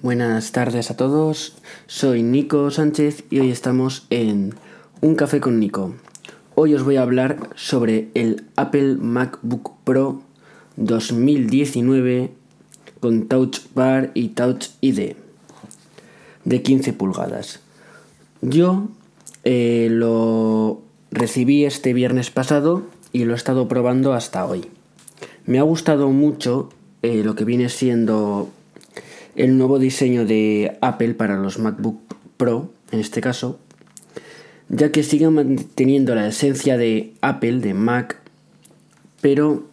Buenas tardes a todos, soy Nico Sánchez y hoy estamos en Un Café con Nico. Hoy os voy a hablar sobre el Apple MacBook Pro 2019 con Touch Bar y Touch ID de 15 pulgadas. Yo eh, lo recibí este viernes pasado y lo he estado probando hasta hoy. Me ha gustado mucho eh, lo que viene siendo el nuevo diseño de Apple para los MacBook Pro, en este caso, ya que sigue manteniendo la esencia de Apple, de Mac, pero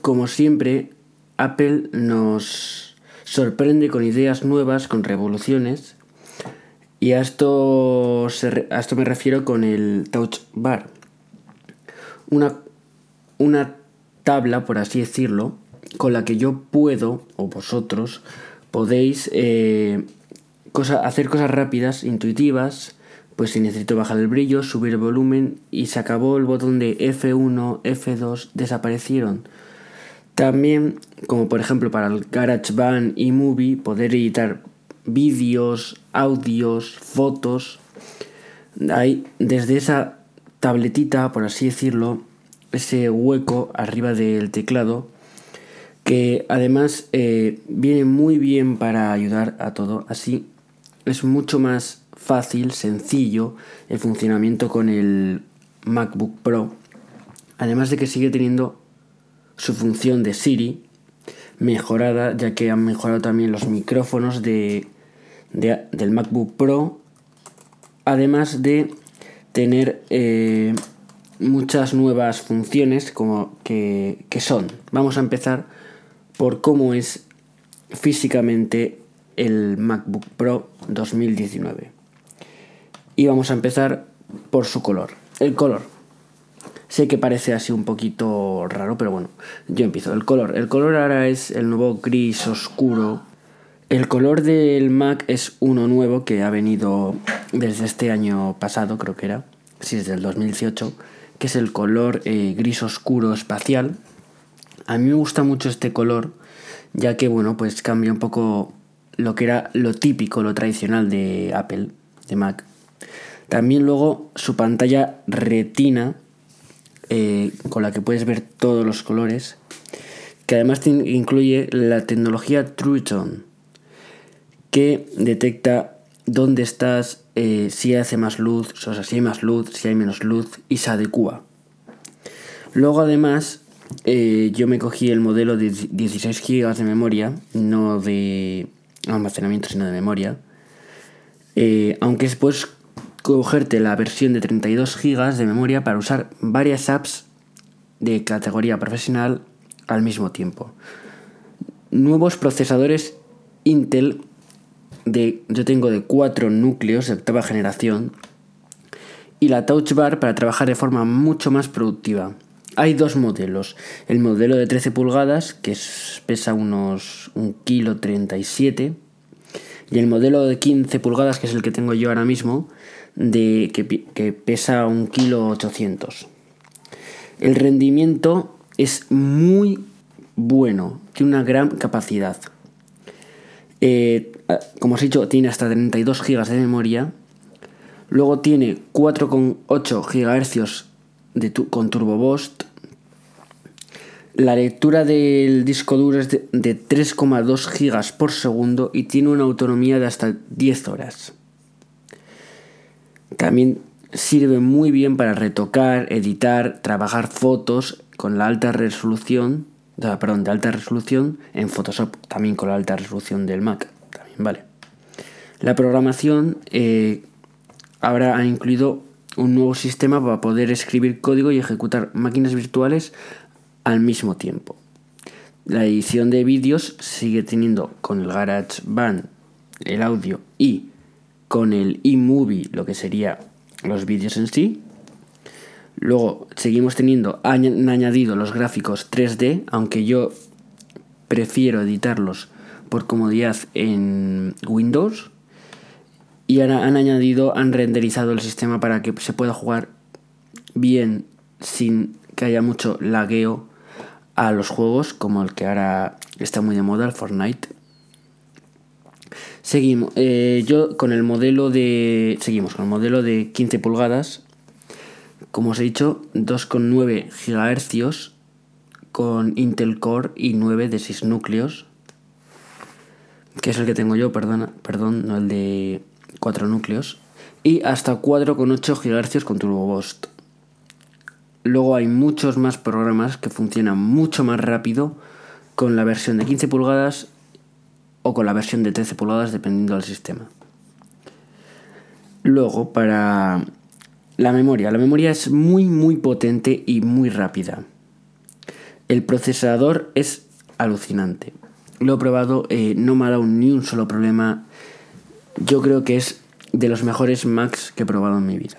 como siempre, Apple nos sorprende con ideas nuevas, con revoluciones, y a esto, a esto me refiero con el Touch Bar. Una, una tabla, por así decirlo, con la que yo puedo, o vosotros, podéis eh, hacer cosas rápidas, intuitivas, pues si necesito bajar el brillo, subir el volumen y se acabó el botón de F1, F2, desaparecieron. También, como por ejemplo para el GarageBand y Movie, poder editar vídeos, audios, fotos. Ahí, desde esa tabletita, por así decirlo, ese hueco arriba del teclado, que además eh, viene muy bien para ayudar a todo. Así es mucho más fácil, sencillo el funcionamiento con el MacBook Pro. Además de que sigue teniendo su función de Siri mejorada, ya que han mejorado también los micrófonos de, del MacBook Pro. Además de tener eh, muchas nuevas funciones como que, que son. Vamos a empezar por cómo es físicamente el MacBook Pro 2019. Y vamos a empezar por su color. El color. Sé que parece así un poquito raro, pero bueno, yo empiezo. El color. El color ahora es el nuevo gris oscuro. El color del Mac es uno nuevo que ha venido desde este año pasado, creo que era. Sí, desde el 2018. Que es el color eh, gris oscuro espacial a mí me gusta mucho este color, ya que bueno, pues cambia un poco lo que era lo típico, lo tradicional de Apple, de Mac. También luego su pantalla retina, eh, con la que puedes ver todos los colores, que además incluye la tecnología True Tone, que detecta dónde estás, eh, si hace más luz, o si hay más luz, si hay menos luz, y se adecua. Luego además eh, yo me cogí el modelo de 16 GB de memoria, no de almacenamiento, sino de memoria. Eh, aunque puedes cogerte la versión de 32 GB de memoria para usar varias apps de categoría profesional al mismo tiempo. Nuevos procesadores Intel de, yo tengo de 4 núcleos de octava generación y la Touch Bar para trabajar de forma mucho más productiva. Hay dos modelos. El modelo de 13 pulgadas, que pesa unos 1 kg 37, y el modelo de 15 pulgadas, que es el que tengo yo ahora mismo, de, que, pesa 1 kg 800. El rendimiento es muy bueno, tiene una gran capacidad. Eh, como os he dicho, tiene hasta 32 GB de memoria. Luego tiene 4,8 GHz de con Turbo Boost. La lectura del disco duro es de, 3,2 GB por segundo y tiene una autonomía de hasta 10 horas. También sirve muy bien para retocar, editar, trabajar fotos con la alta resolución, perdón, de alta resolución en Photoshop, también con la alta resolución del Mac, también vale. La programación eh, ahora ha incluido un nuevo sistema para poder escribir código y ejecutar máquinas virtuales al mismo tiempo. La edición de vídeos sigue teniendo con el GarageBand el audio y con el eMovie lo que sería los vídeos en sí. Luego seguimos teniendo, han añadido los gráficos 3D, aunque yo prefiero editarlos por comodidad en Windows y ahora han añadido, han renderizado el sistema para que se pueda jugar bien sin que haya mucho lagueo a los juegos como el que ahora está muy de moda, el Fortnite. Seguimos. Eh, yo con el modelo de. Seguimos con el modelo de 15 pulgadas. Como os he dicho, 2,9 GHz con Intel Core i9 de 6 núcleos. Que es el que tengo yo, perdona, perdón, no el de 4 núcleos. Y hasta 4,8 GHz con Turbo Boost. Luego hay muchos más programas que funcionan mucho más rápido con la versión de 15 pulgadas o con la versión de 13 pulgadas dependiendo del sistema. Luego, para la memoria. La memoria es muy muy potente y muy rápida. El procesador es alucinante. Lo he probado, eh, no me ha dado ni un solo problema. Yo creo que es de los mejores Macs que he probado en mi vida.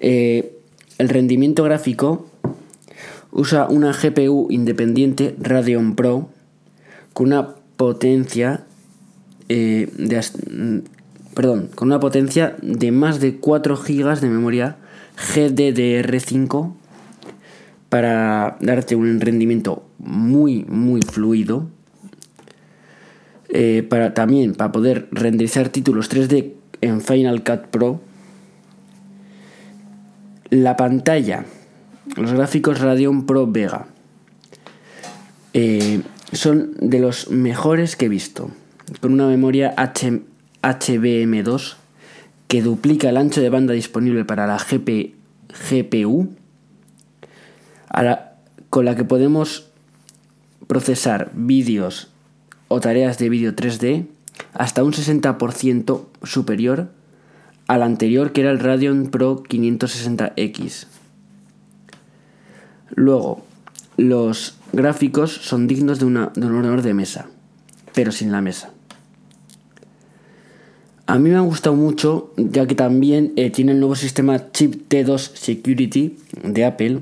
Eh, el rendimiento gráfico usa una GPU independiente Radeon Pro con una potencia eh, de perdón, con una potencia de más de 4 GB de memoria GDDR5 para darte un rendimiento muy muy fluido eh, para también para poder renderizar títulos 3D en Final Cut Pro la pantalla, los gráficos Radeon Pro Vega, eh, son de los mejores que he visto. Con una memoria HBM2 que duplica el ancho de banda disponible para la GPU, con la que podemos procesar vídeos o tareas de vídeo 3D hasta un 60% superior al anterior que era el Radeon Pro 560X. Luego, los gráficos son dignos de, un ordenador de mesa, pero sin la mesa. A mí me ha gustado mucho, ya que también eh, tiene el nuevo sistema Chip T2 Security de Apple,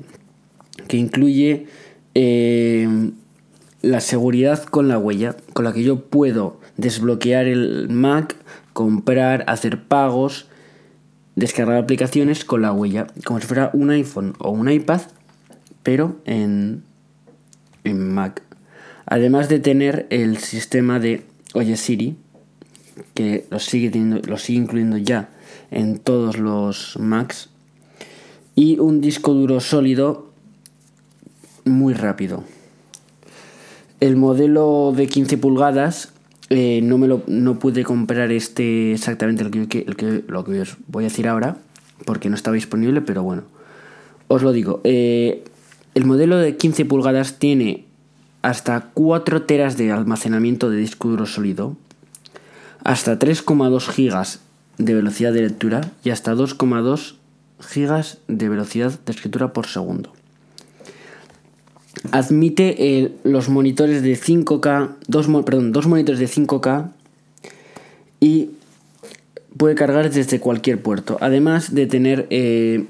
que incluye eh, la seguridad con la huella, con la que yo puedo desbloquear el Mac, comprar, hacer pagos descargar aplicaciones con la huella, como si fuera un iPhone o un iPad, pero en, en Mac. Además de tener el sistema de Oye Siri, que lo sigue, teniendo, lo sigue incluyendo ya en todos los Macs, y un disco duro sólido muy rápido. El modelo de 15 pulgadas eh, no, me lo, no pude comprar este exactamente el que, que, lo que os voy a decir ahora, porque no estaba disponible, pero bueno, os lo digo. Eh, el modelo de 15 pulgadas tiene hasta 4 teras de almacenamiento de disco duro sólido, hasta 3,2 gigas de velocidad de lectura y hasta 2,2 gigas de velocidad de escritura por segundo. Admite eh, los monitores de 5K, dos, perdón, dos monitores de 5K y puede cargar desde cualquier puerto. Además de tener eh,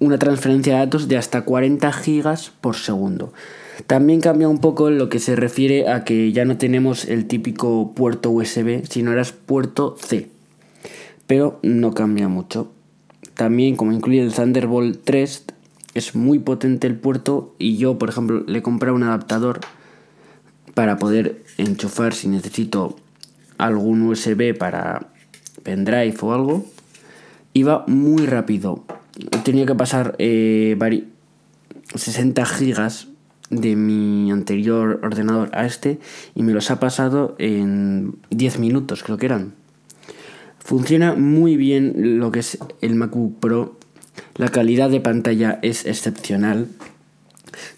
una transferencia de datos de hasta 40 gigas por segundo. También cambia un poco lo que se refiere a que ya no tenemos el típico puerto USB, sino eras puerto C. Pero no cambia mucho. También como incluye el Thunderbolt 3, es muy potente el puerto y yo, por ejemplo, le he comprado un adaptador para poder enchufar si necesito algún USB para pendrive o algo. Iba muy rápido. Tenía que pasar 60 eh, gigas de mi anterior ordenador a este y me los ha pasado en 10 minutos, creo que eran. Funciona muy bien lo que es el MacBook Pro la calidad de pantalla es excepcional.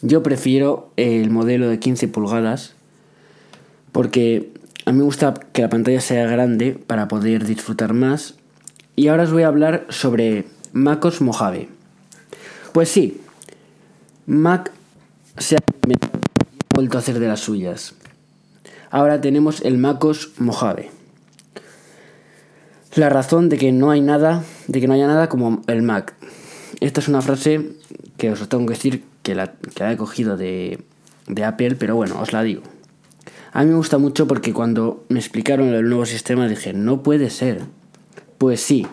Yo prefiero el modelo de 15 pulgadas porque a mí me gusta que la pantalla sea grande para poder disfrutar más. Y ahora os voy a hablar sobre MacOS Mojave. Pues sí, Mac se ha vuelto a hacer de las suyas. Ahora tenemos el MacOS Mojave. La razón de que no hay nada, de que no haya nada como el Mac. Esta es una frase que os tengo que decir que la, he cogido de, de Apple, pero bueno, os la digo. A mí me gusta mucho porque cuando me explicaron el nuevo sistema dije, no puede ser. Pues sí,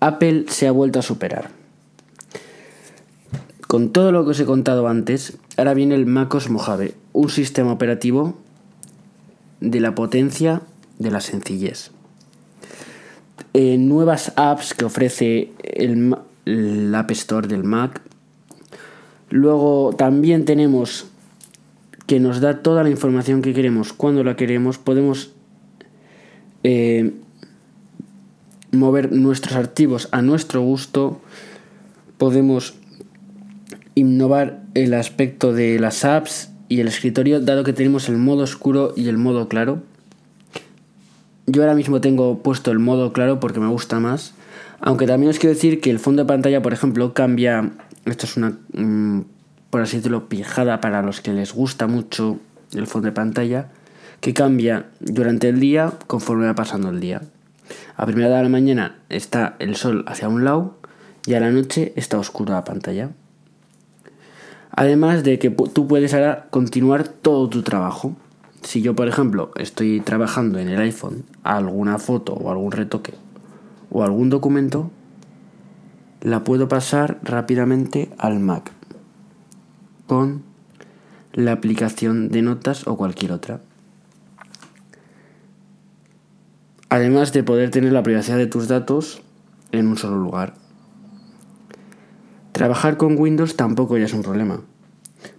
Apple se ha vuelto a superar. Con todo lo que os he contado antes, ahora viene el MacOS Mojave, un sistema operativo de la potencia de la sencillez. Eh, nuevas apps que ofrece el, App Store del Mac. Luego también tenemos que nos da toda la información que queremos cuando la queremos. Podemos eh, mover nuestros archivos a nuestro gusto. Podemos innovar el aspecto de las apps y el escritorio dado que tenemos el modo oscuro y el modo claro. Yo ahora mismo tengo puesto el modo claro porque me gusta más. Aunque también os quiero decir que el fondo de pantalla, por ejemplo, cambia. Esto es una, mm, por así decirlo, pijada para los que les gusta mucho el fondo de pantalla, que cambia durante el día conforme va pasando el día. A primera hora de la mañana está el sol hacia un lado y a la noche está oscura la pantalla. Además de que tú puedes ahora continuar todo tu trabajo. Si yo, por ejemplo, estoy trabajando en el iPhone alguna foto o algún retoque o algún documento, la puedo pasar rápidamente al Mac con la aplicación de notas o cualquier otra. Además de poder tener la privacidad de tus datos en un solo lugar. Trabajar con Windows tampoco ya es un problema,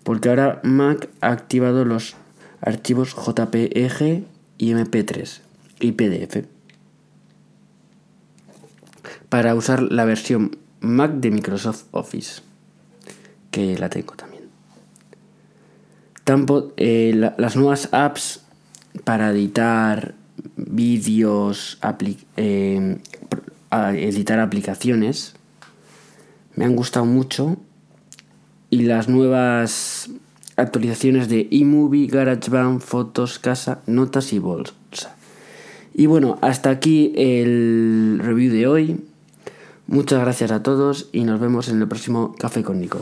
porque ahora Mac ha activado los archivos JPEG y MP3 y PDF para usar la versión Mac de Microsoft Office, que la tengo también. Tampo, eh, las nuevas apps para editar vídeos, eh, editar aplicaciones, me han gustado mucho. Y las nuevas actualizaciones de eMovie, GarageBand, Fotos, Casa, Notas y Bolsa. Y bueno, hasta aquí el review de hoy. Muchas gracias a todos y nos vemos en el próximo Café con Nico.